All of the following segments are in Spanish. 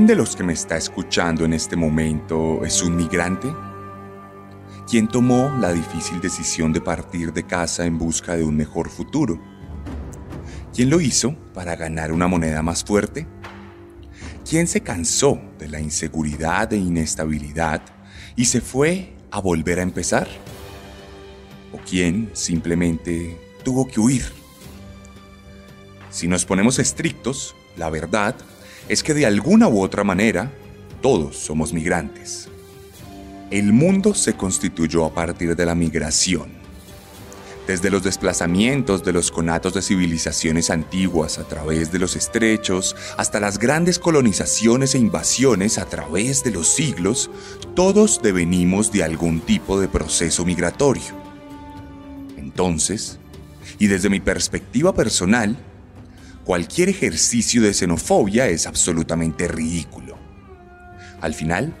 ¿Quién de los que me está escuchando en este momento es un migrante? ¿Quién tomó la difícil decisión de partir de casa en busca de un mejor futuro? ¿Quién lo hizo para ganar una moneda más fuerte? ¿Quién se cansó de la inseguridad e inestabilidad y se fue a volver a empezar? ¿O quién simplemente tuvo que huir? Si nos ponemos estrictos, la verdad es que de alguna u otra manera todos somos migrantes. El mundo se constituyó a partir de la migración. Desde los desplazamientos de los conatos de civilizaciones antiguas a través de los estrechos, hasta las grandes colonizaciones e invasiones a través de los siglos, todos devenimos de algún tipo de proceso migratorio. Entonces, y desde mi perspectiva personal, cualquier ejercicio de xenofobia es absolutamente ridículo. Al final,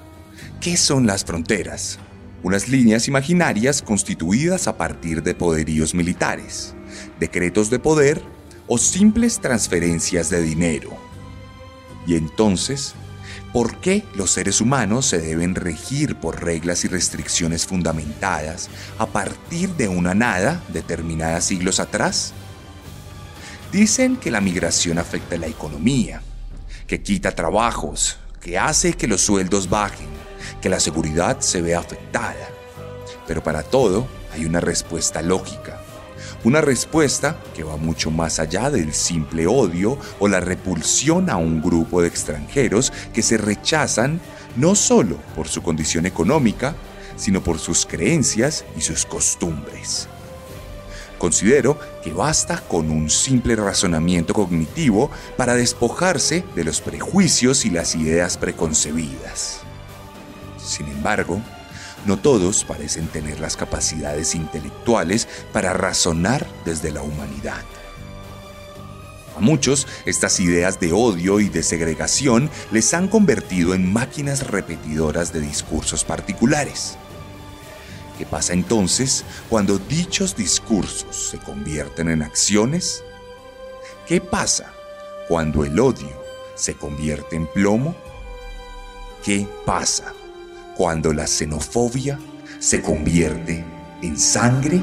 ¿qué son las fronteras? Unas líneas imaginarias constituidas a partir de poderíos militares, decretos de poder o simples transferencias de dinero. Y entonces, ¿por qué los seres humanos se deben regir por reglas y restricciones fundamentadas a partir de una nada determinada siglos atrás? Dicen que la migración afecta la economía, que quita trabajos, que hace que los sueldos bajen, que la seguridad se vea afectada. Pero para todo hay una respuesta lógica. Una respuesta que va mucho más allá del simple odio o la repulsión a un grupo de extranjeros que se rechazan no solo por su condición económica, sino por sus creencias y sus costumbres. Considero que basta con un simple razonamiento cognitivo para despojarse de los prejuicios y las ideas preconcebidas. Sin embargo, no todos parecen tener las capacidades intelectuales para razonar desde la humanidad. A muchos, estas ideas de odio y de segregación les han convertido en máquinas repetidoras de discursos particulares. ¿Qué pasa entonces cuando dichos discursos se convierten en acciones? ¿Qué pasa cuando el odio se convierte en plomo? ¿Qué pasa cuando la xenofobia se convierte en sangre?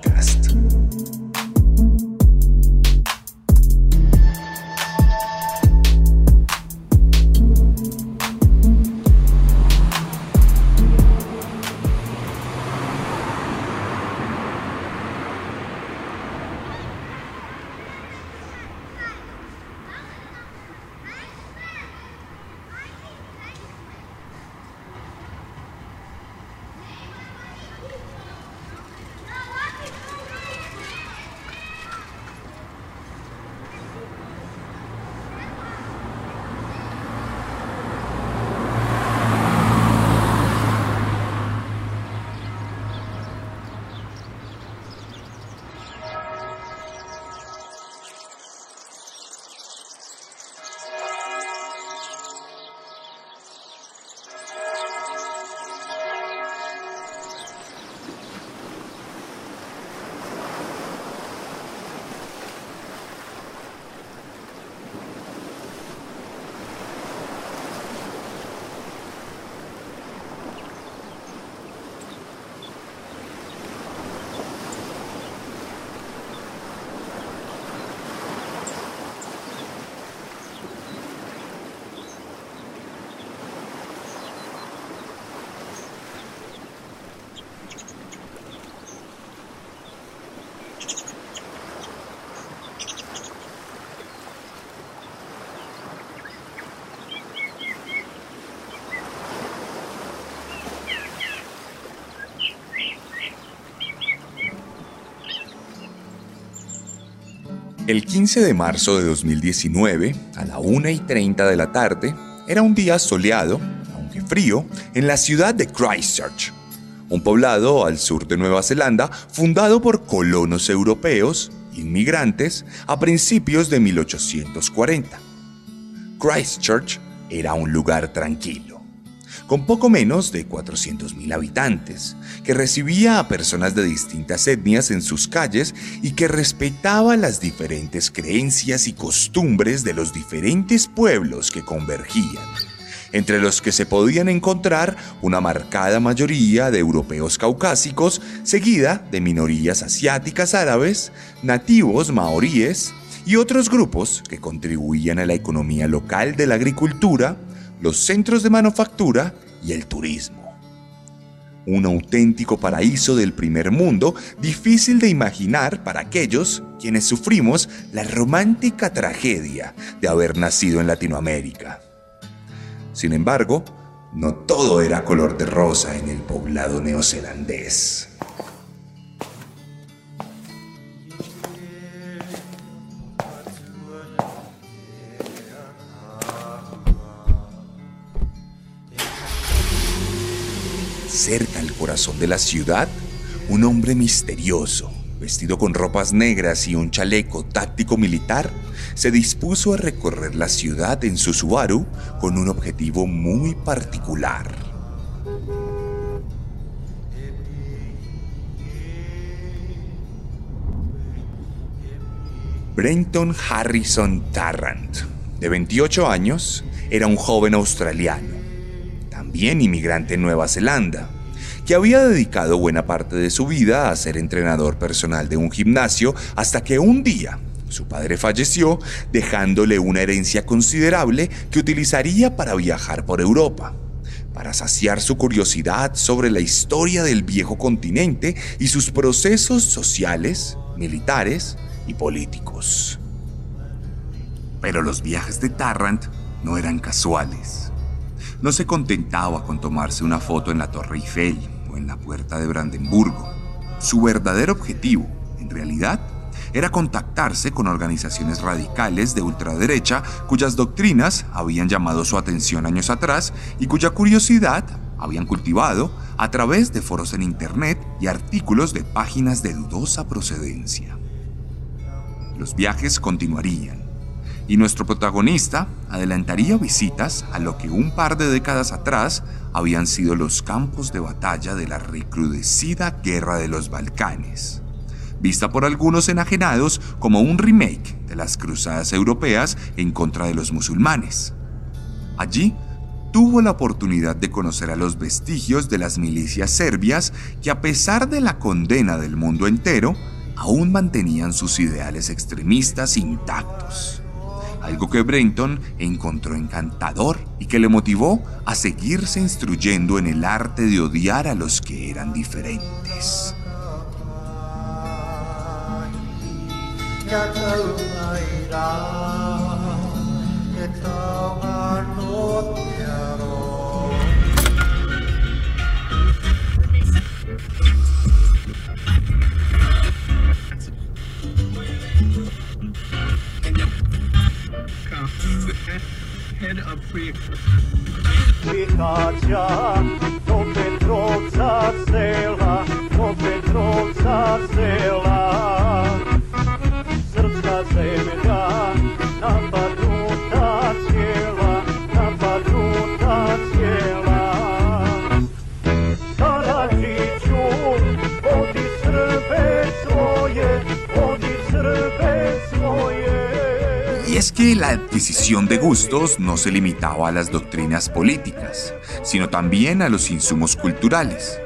El 15 de marzo de 2019, a la 1 y 30 de la tarde, era un día soleado, aunque frío, en la ciudad de Christchurch, un poblado al sur de Nueva Zelanda fundado por colonos europeos, inmigrantes, a principios de 1840. Christchurch era un lugar tranquilo con poco menos de 400.000 habitantes, que recibía a personas de distintas etnias en sus calles y que respetaba las diferentes creencias y costumbres de los diferentes pueblos que convergían entre los que se podían encontrar una marcada mayoría de europeos caucásicos, seguida de minorías asiáticas árabes, nativos maoríes y otros grupos que contribuían a la economía local de la agricultura, los centros de manufactura y el turismo. Un auténtico paraíso del primer mundo, difícil de imaginar para aquellos quienes sufrimos la romántica tragedia de haber nacido en Latinoamérica. Sin embargo, no todo era color de rosa en el poblado neozelandés. Cerca al corazón de la ciudad, un hombre misterioso, vestido con ropas negras y un chaleco táctico militar, se dispuso a recorrer la ciudad en su Subaru con un objetivo muy particular. Brenton Harrison Tarrant, de 28 años, era un joven australiano también inmigrante en Nueva Zelanda, que había dedicado buena parte de su vida a ser entrenador personal de un gimnasio hasta que un día su padre falleció dejándole una herencia considerable que utilizaría para viajar por Europa, para saciar su curiosidad sobre la historia del viejo continente y sus procesos sociales, militares y políticos. Pero los viajes de Tarrant no eran casuales no se contentaba con tomarse una foto en la Torre Eiffel o en la Puerta de Brandenburgo. Su verdadero objetivo, en realidad, era contactarse con organizaciones radicales de ultraderecha cuyas doctrinas habían llamado su atención años atrás y cuya curiosidad habían cultivado a través de foros en Internet y artículos de páginas de dudosa procedencia. Los viajes continuarían y nuestro protagonista adelantaría visitas a lo que un par de décadas atrás habían sido los campos de batalla de la recrudecida Guerra de los Balcanes, vista por algunos enajenados como un remake de las cruzadas europeas en contra de los musulmanes. Allí tuvo la oportunidad de conocer a los vestigios de las milicias serbias que a pesar de la condena del mundo entero, aún mantenían sus ideales extremistas intactos algo que Brenton encontró encantador y que le motivó a seguirse instruyendo en el arte de odiar a los que eran diferentes. head of free es que la adquisición de gustos no se limitaba a las doctrinas políticas, sino también a los insumos culturales,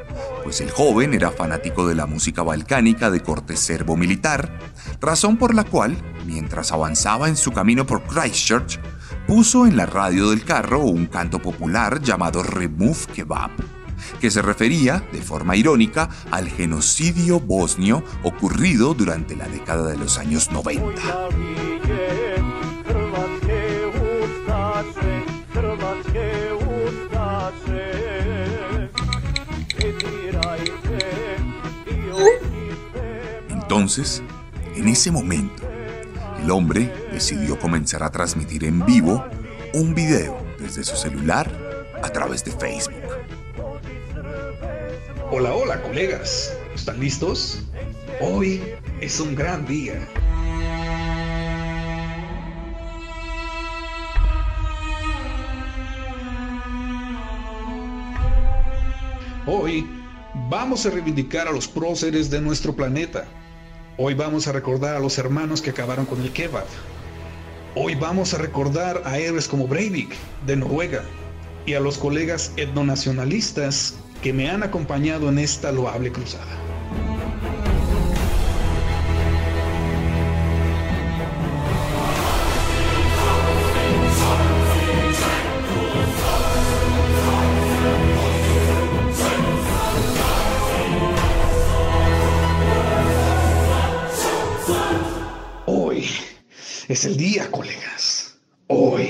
pues el joven era fanático de la música balcánica de corte serbo-militar, razón por la cual, mientras avanzaba en su camino por Christchurch, puso en la radio del carro un canto popular llamado Remove Kebab, que se refería, de forma irónica, al genocidio bosnio ocurrido durante la década de los años 90. Entonces, en ese momento, el hombre decidió comenzar a transmitir en vivo un video desde su celular a través de Facebook. Hola, hola colegas, ¿están listos? Hoy es un gran día. Hoy vamos a reivindicar a los próceres de nuestro planeta. Hoy vamos a recordar a los hermanos que acabaron con el kebab. Hoy vamos a recordar a héroes como Breivik de Noruega y a los colegas etnonacionalistas que me han acompañado en esta loable cruzada. Es el día, colegas. Hoy.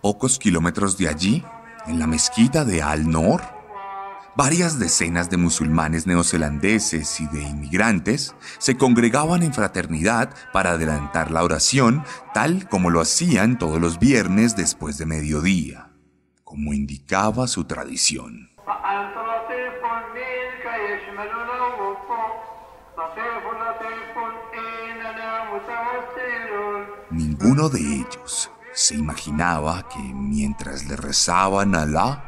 Pocos kilómetros de allí, en la mezquita de Al-Nor, varias decenas de musulmanes neozelandeses y de inmigrantes se congregaban en fraternidad para adelantar la oración, tal como lo hacían todos los viernes después de mediodía, como indicaba su tradición. Ninguno de ellos se imaginaba que mientras le rezaban a Alá,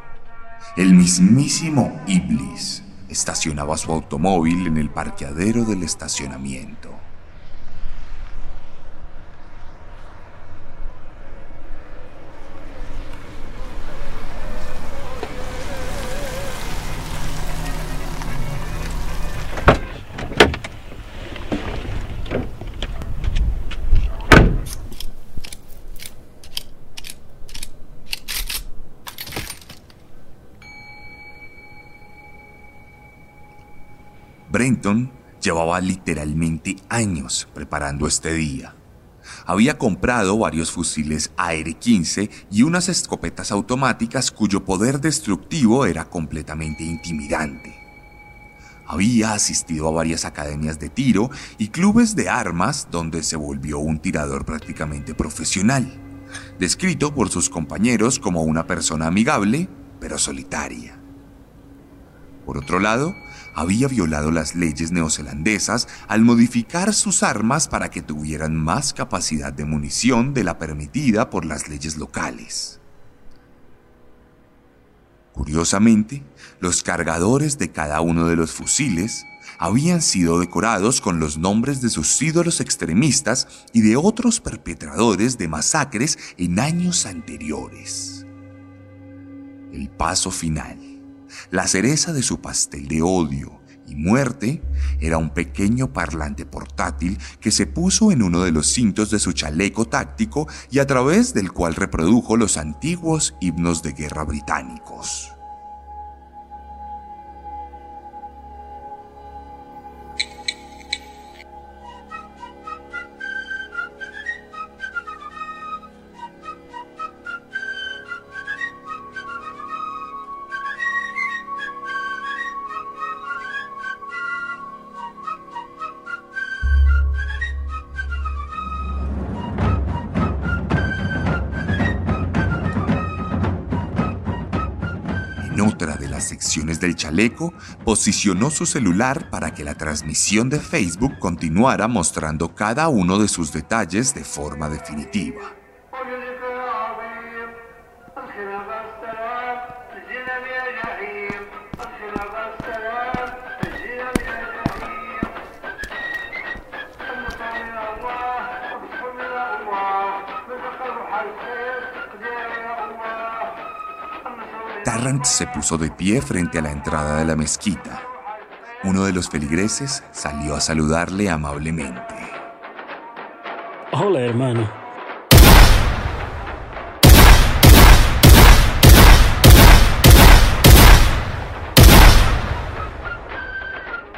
el mismísimo Iblis estacionaba su automóvil en el parqueadero del estacionamiento. Literalmente años preparando este día. Había comprado varios fusiles AR-15 y unas escopetas automáticas cuyo poder destructivo era completamente intimidante. Había asistido a varias academias de tiro y clubes de armas donde se volvió un tirador prácticamente profesional, descrito por sus compañeros como una persona amigable pero solitaria. Por otro lado, había violado las leyes neozelandesas al modificar sus armas para que tuvieran más capacidad de munición de la permitida por las leyes locales. Curiosamente, los cargadores de cada uno de los fusiles habían sido decorados con los nombres de sus ídolos extremistas y de otros perpetradores de masacres en años anteriores. El paso final la cereza de su pastel de odio y muerte era un pequeño parlante portátil que se puso en uno de los cintos de su chaleco táctico y a través del cual reprodujo los antiguos himnos de guerra británicos. Del chaleco, posicionó su celular para que la transmisión de Facebook continuara mostrando cada uno de sus detalles de forma definitiva. Se puso de pie frente a la entrada de la mezquita. Uno de los feligreses salió a saludarle amablemente. Hola, hermano.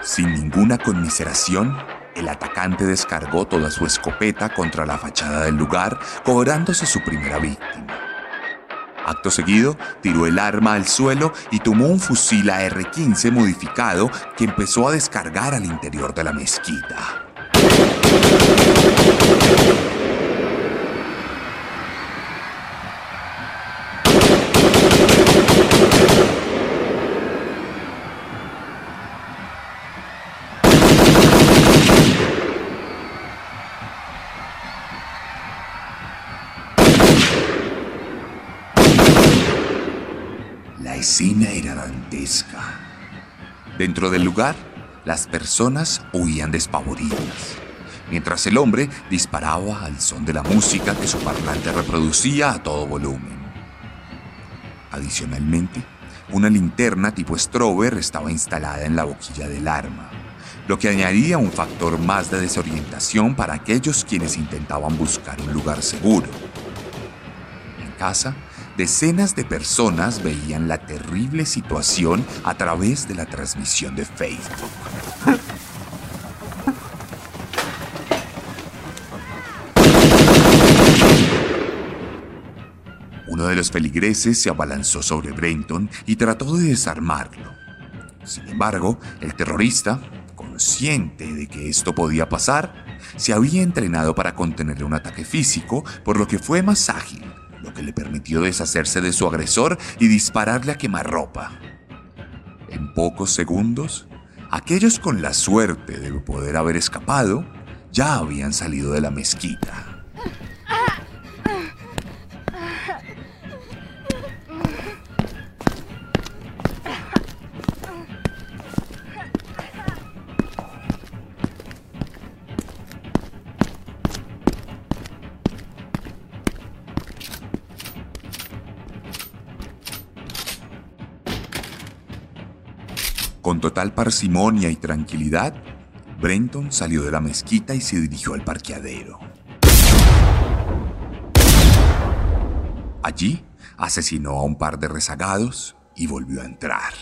Sin ninguna conmiseración, el atacante descargó toda su escopeta contra la fachada del lugar, cobrándose su primera víctima. Acto seguido, tiró el arma al suelo y tomó un fusil AR-15 modificado que empezó a descargar al interior de la mezquita. La escena era dantesca. Dentro del lugar, las personas huían despavoridas, mientras el hombre disparaba al son de la música que su parlante reproducía a todo volumen. Adicionalmente, una linterna tipo Strober estaba instalada en la boquilla del arma, lo que añadía un factor más de desorientación para aquellos quienes intentaban buscar un lugar seguro. En casa, decenas de personas veían la terrible situación a través de la transmisión de Facebook. Uno de los feligreses se abalanzó sobre Brenton y trató de desarmarlo. Sin embargo, el terrorista, consciente de que esto podía pasar, se había entrenado para contener un ataque físico, por lo que fue más ágil que le permitió deshacerse de su agresor y dispararle a quemarropa. En pocos segundos, aquellos con la suerte de poder haber escapado ya habían salido de la mezquita. Con total parsimonia y tranquilidad, Brenton salió de la mezquita y se dirigió al parqueadero. Allí asesinó a un par de rezagados y volvió a entrar.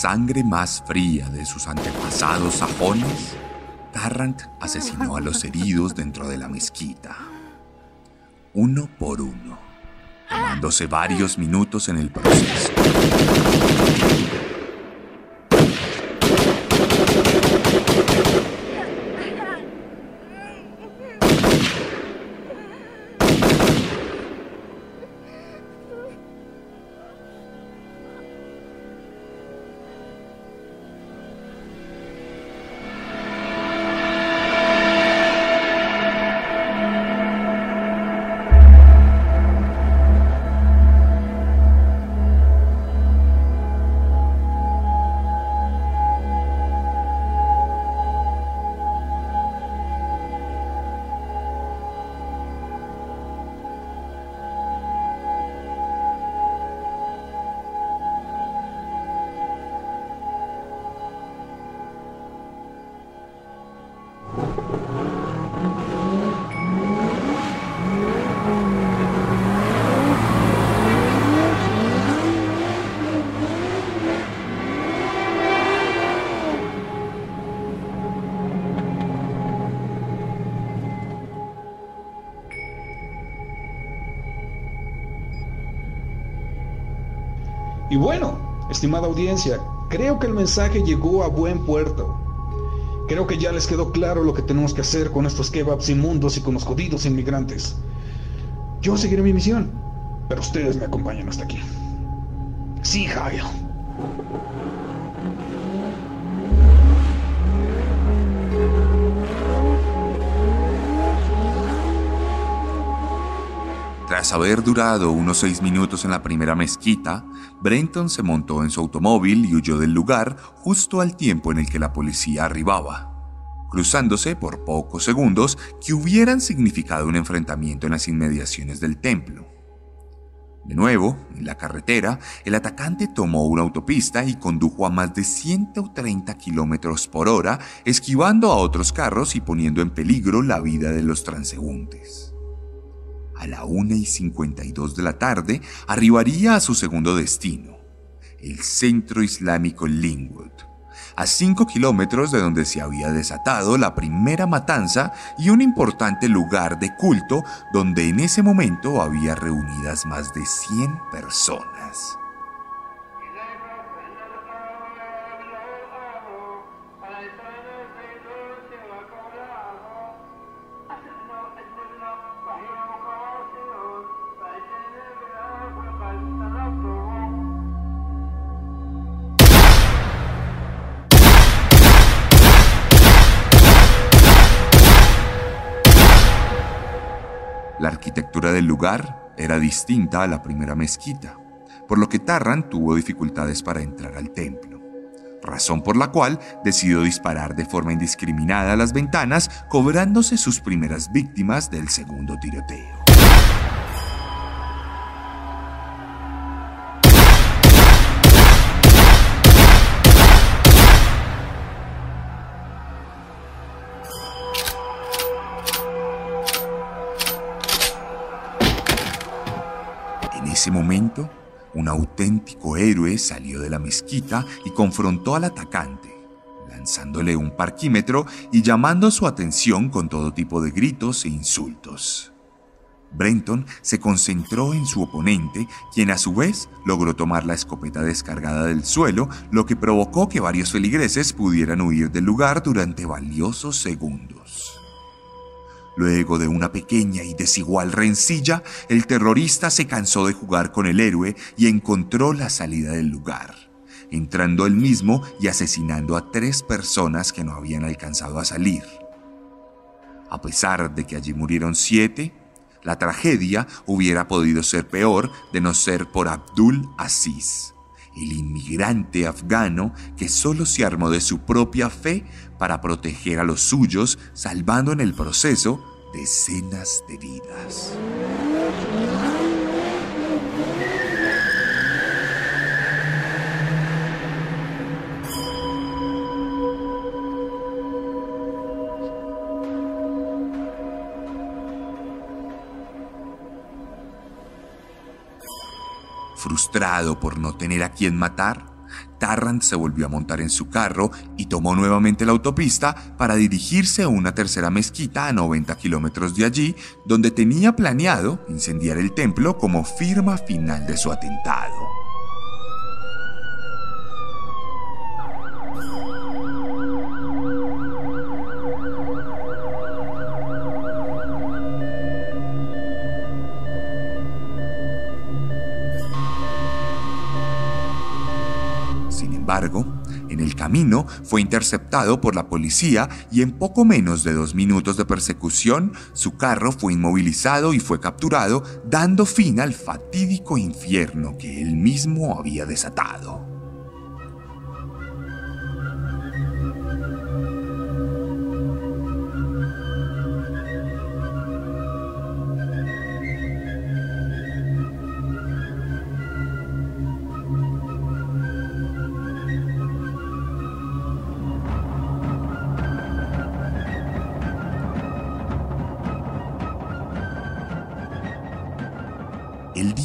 Sangre más fría de sus antepasados sajones, Tarrant asesinó a los heridos dentro de la mezquita, uno por uno, tomándose varios minutos en el proceso. Bueno, estimada audiencia, creo que el mensaje llegó a buen puerto. Creo que ya les quedó claro lo que tenemos que hacer con estos kebabs inmundos y con los jodidos inmigrantes. Yo seguiré mi misión, pero ustedes me acompañan hasta aquí. Sí, Javier. Tras haber durado unos seis minutos en la primera mezquita, Brenton se montó en su automóvil y huyó del lugar justo al tiempo en el que la policía arribaba, cruzándose por pocos segundos que hubieran significado un enfrentamiento en las inmediaciones del templo. De nuevo, en la carretera, el atacante tomó una autopista y condujo a más de 130 kilómetros por hora, esquivando a otros carros y poniendo en peligro la vida de los transeúntes. A la 1 y 52 de la tarde arribaría a su segundo destino, el centro islámico Linwood a 5 kilómetros de donde se había desatado la primera matanza y un importante lugar de culto donde en ese momento había reunidas más de 100 personas. Arquitectura del lugar era distinta a la primera mezquita, por lo que Tarran tuvo dificultades para entrar al templo, razón por la cual decidió disparar de forma indiscriminada a las ventanas, cobrándose sus primeras víctimas del segundo tiroteo. Ese momento, un auténtico héroe salió de la mezquita y confrontó al atacante, lanzándole un parquímetro y llamando su atención con todo tipo de gritos e insultos. Brenton se concentró en su oponente, quien a su vez logró tomar la escopeta descargada del suelo, lo que provocó que varios feligreses pudieran huir del lugar durante valiosos segundos. Luego de una pequeña y desigual rencilla, el terrorista se cansó de jugar con el héroe y encontró la salida del lugar, entrando él mismo y asesinando a tres personas que no habían alcanzado a salir. A pesar de que allí murieron siete, la tragedia hubiera podido ser peor de no ser por Abdul Aziz, el inmigrante afgano que solo se armó de su propia fe para proteger a los suyos, salvando en el proceso decenas de vidas. Frustrado por no tener a quien matar, Tarrant se volvió a montar en su carro y tomó nuevamente la autopista para dirigirse a una tercera mezquita a 90 kilómetros de allí, donde tenía planeado incendiar el templo como firma final de su atentado. En el camino fue interceptado por la policía y en poco menos de dos minutos de persecución, su carro fue inmovilizado y fue capturado, dando fin al fatídico infierno que él mismo había desatado.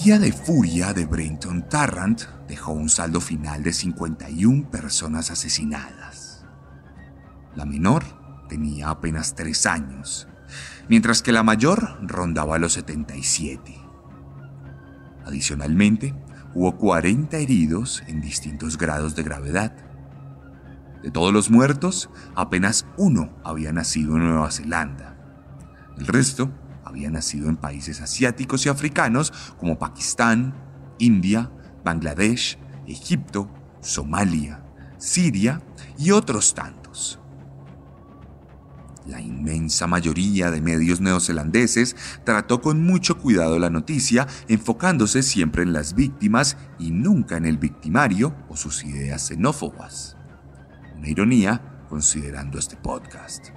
De furia de Brenton Tarrant dejó un saldo final de 51 personas asesinadas. La menor tenía apenas 3 años, mientras que la mayor rondaba los 77. Adicionalmente, hubo 40 heridos en distintos grados de gravedad. De todos los muertos, apenas uno había nacido en Nueva Zelanda. El resto había nacido en países asiáticos y africanos como Pakistán, India, Bangladesh, Egipto, Somalia, Siria y otros tantos. La inmensa mayoría de medios neozelandeses trató con mucho cuidado la noticia, enfocándose siempre en las víctimas y nunca en el victimario o sus ideas xenófobas. Una ironía considerando este podcast.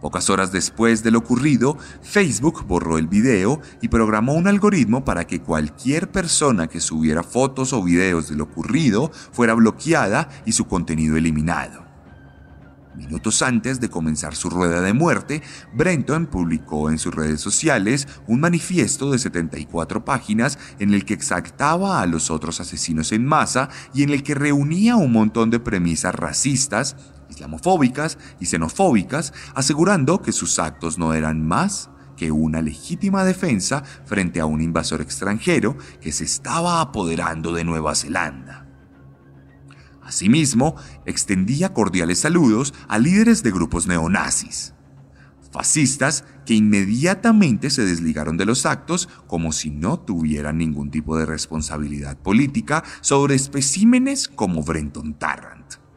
Pocas horas después de lo ocurrido, Facebook borró el video y programó un algoritmo para que cualquier persona que subiera fotos o videos de lo ocurrido fuera bloqueada y su contenido eliminado. Minutos antes de comenzar su rueda de muerte, Brenton publicó en sus redes sociales un manifiesto de 74 páginas en el que exaltaba a los otros asesinos en masa y en el que reunía un montón de premisas racistas, islamofóbicas y xenofóbicas, asegurando que sus actos no eran más que una legítima defensa frente a un invasor extranjero que se estaba apoderando de Nueva Zelanda. Asimismo, extendía cordiales saludos a líderes de grupos neonazis, fascistas que inmediatamente se desligaron de los actos como si no tuvieran ningún tipo de responsabilidad política sobre especímenes como Brenton Tarrant.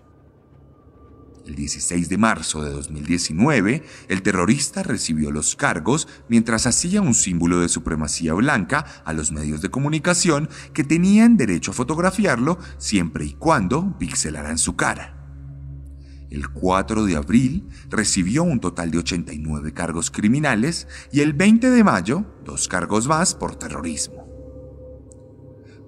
El 16 de marzo de 2019, el terrorista recibió los cargos mientras hacía un símbolo de supremacía blanca a los medios de comunicación que tenían derecho a fotografiarlo siempre y cuando pixelaran su cara. El 4 de abril recibió un total de 89 cargos criminales y el 20 de mayo dos cargos más por terrorismo.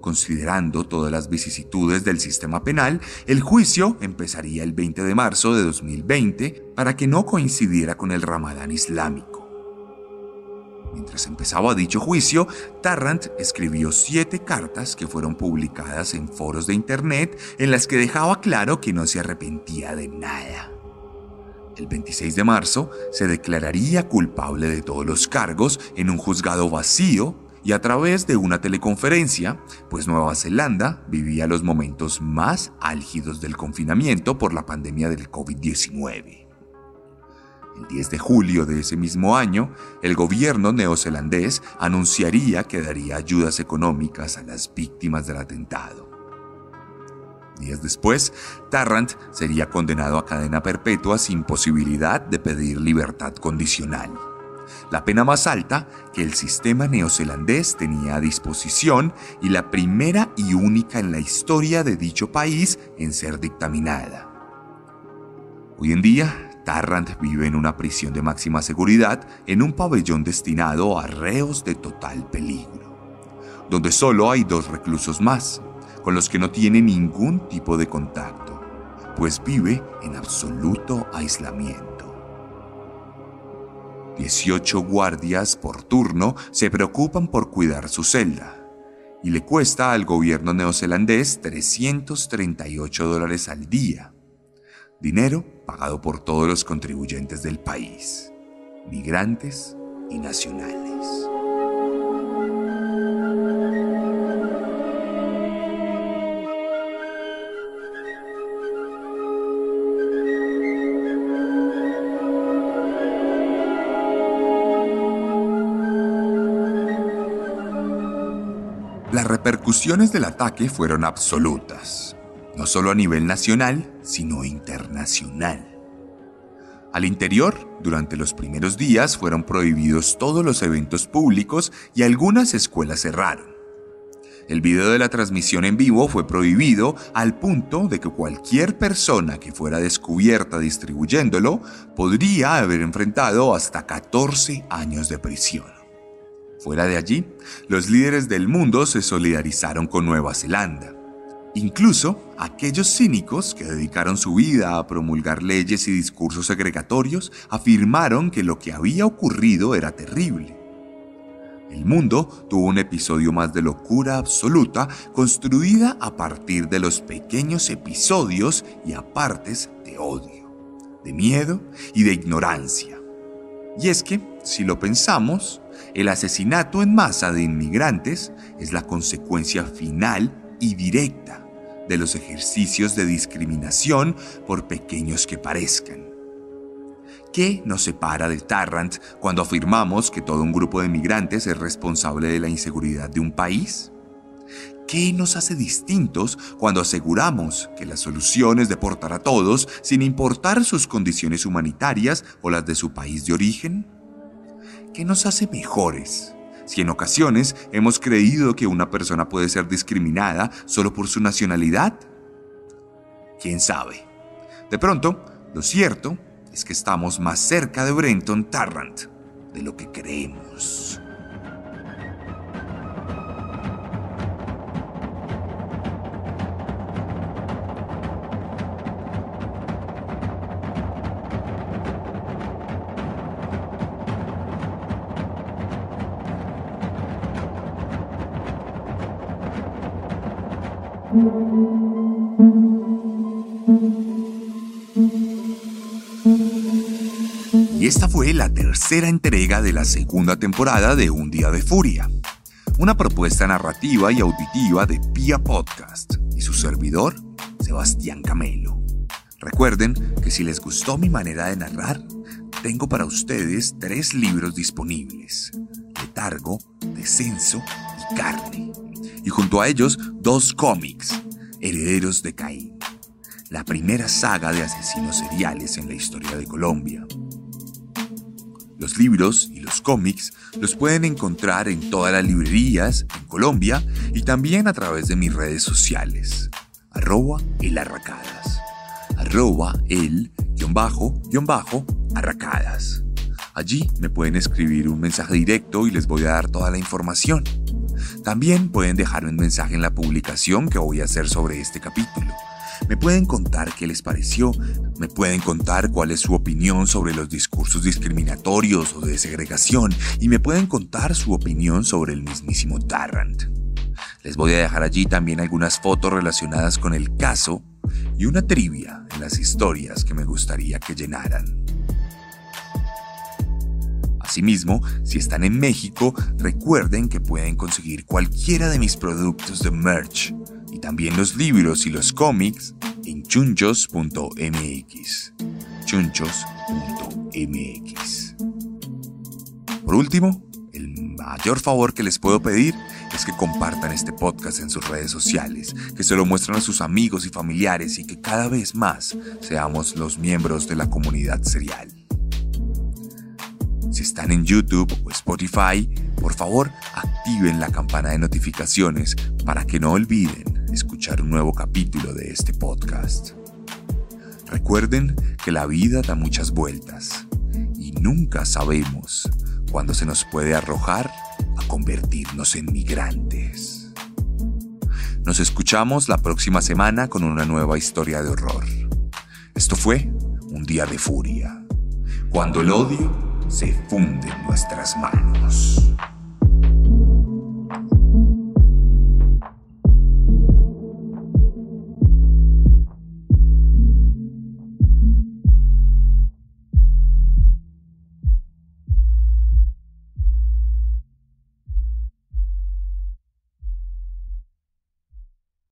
Considerando todas las vicisitudes del sistema penal, el juicio empezaría el 20 de marzo de 2020 para que no coincidiera con el Ramadán islámico. Mientras empezaba dicho juicio, Tarrant escribió siete cartas que fueron publicadas en foros de Internet en las que dejaba claro que no se arrepentía de nada. El 26 de marzo se declararía culpable de todos los cargos en un juzgado vacío y a través de una teleconferencia, pues Nueva Zelanda vivía los momentos más álgidos del confinamiento por la pandemia del COVID-19. El 10 de julio de ese mismo año, el gobierno neozelandés anunciaría que daría ayudas económicas a las víctimas del atentado. Días después, Tarrant sería condenado a cadena perpetua sin posibilidad de pedir libertad condicional la pena más alta que el sistema neozelandés tenía a disposición y la primera y única en la historia de dicho país en ser dictaminada. Hoy en día, Tarrant vive en una prisión de máxima seguridad en un pabellón destinado a reos de total peligro, donde solo hay dos reclusos más, con los que no tiene ningún tipo de contacto, pues vive en absoluto aislamiento. 18 guardias por turno se preocupan por cuidar su celda y le cuesta al gobierno neozelandés 338 dólares al día, dinero pagado por todos los contribuyentes del país, migrantes y nacionales. Repercusiones del ataque fueron absolutas, no solo a nivel nacional, sino internacional. Al interior, durante los primeros días fueron prohibidos todos los eventos públicos y algunas escuelas cerraron. El video de la transmisión en vivo fue prohibido al punto de que cualquier persona que fuera descubierta distribuyéndolo podría haber enfrentado hasta 14 años de prisión. Fuera de allí, los líderes del mundo se solidarizaron con Nueva Zelanda. Incluso aquellos cínicos que dedicaron su vida a promulgar leyes y discursos segregatorios afirmaron que lo que había ocurrido era terrible. El mundo tuvo un episodio más de locura absoluta construida a partir de los pequeños episodios y apartes de odio, de miedo y de ignorancia. Y es que, si lo pensamos, el asesinato en masa de inmigrantes es la consecuencia final y directa de los ejercicios de discriminación por pequeños que parezcan. ¿Qué nos separa de Tarrant cuando afirmamos que todo un grupo de migrantes es responsable de la inseguridad de un país? ¿Qué nos hace distintos cuando aseguramos que la solución es deportar a todos sin importar sus condiciones humanitarias o las de su país de origen? ¿Qué nos hace mejores si en ocasiones hemos creído que una persona puede ser discriminada solo por su nacionalidad? ¿Quién sabe? De pronto, lo cierto es que estamos más cerca de Brenton Tarrant de lo que creemos. Tercera entrega de la segunda temporada de Un Día de Furia, una propuesta narrativa y auditiva de Pia Podcast y su servidor, Sebastián Camelo. Recuerden que si les gustó mi manera de narrar, tengo para ustedes tres libros disponibles, Letargo, Descenso y Carne, y junto a ellos dos cómics, Herederos de Caín, la primera saga de asesinos seriales en la historia de Colombia. Los libros y los cómics los pueden encontrar en todas las librerías en Colombia y también a través de mis redes sociales. Arroba el arracadas. Arroba el guion bajo guion bajo arracadas. Allí me pueden escribir un mensaje directo y les voy a dar toda la información. También pueden dejar un mensaje en la publicación que voy a hacer sobre este capítulo. Me pueden contar qué les pareció, me pueden contar cuál es su opinión sobre los discursos discriminatorios o de segregación y me pueden contar su opinión sobre el mismísimo Tarrant. Les voy a dejar allí también algunas fotos relacionadas con el caso y una trivia en las historias que me gustaría que llenaran. Asimismo, si están en México, recuerden que pueden conseguir cualquiera de mis productos de merch y también los libros y los cómics en chunchos.mx. chunchos.mx. Por último, el mayor favor que les puedo pedir es que compartan este podcast en sus redes sociales, que se lo muestren a sus amigos y familiares y que cada vez más seamos los miembros de la comunidad serial. Si están en YouTube o Spotify, por favor activen la campana de notificaciones para que no olviden escuchar un nuevo capítulo de este podcast. Recuerden que la vida da muchas vueltas y nunca sabemos cuándo se nos puede arrojar a convertirnos en migrantes. Nos escuchamos la próxima semana con una nueva historia de horror. Esto fue un día de furia, cuando el odio se funde en nuestras manos.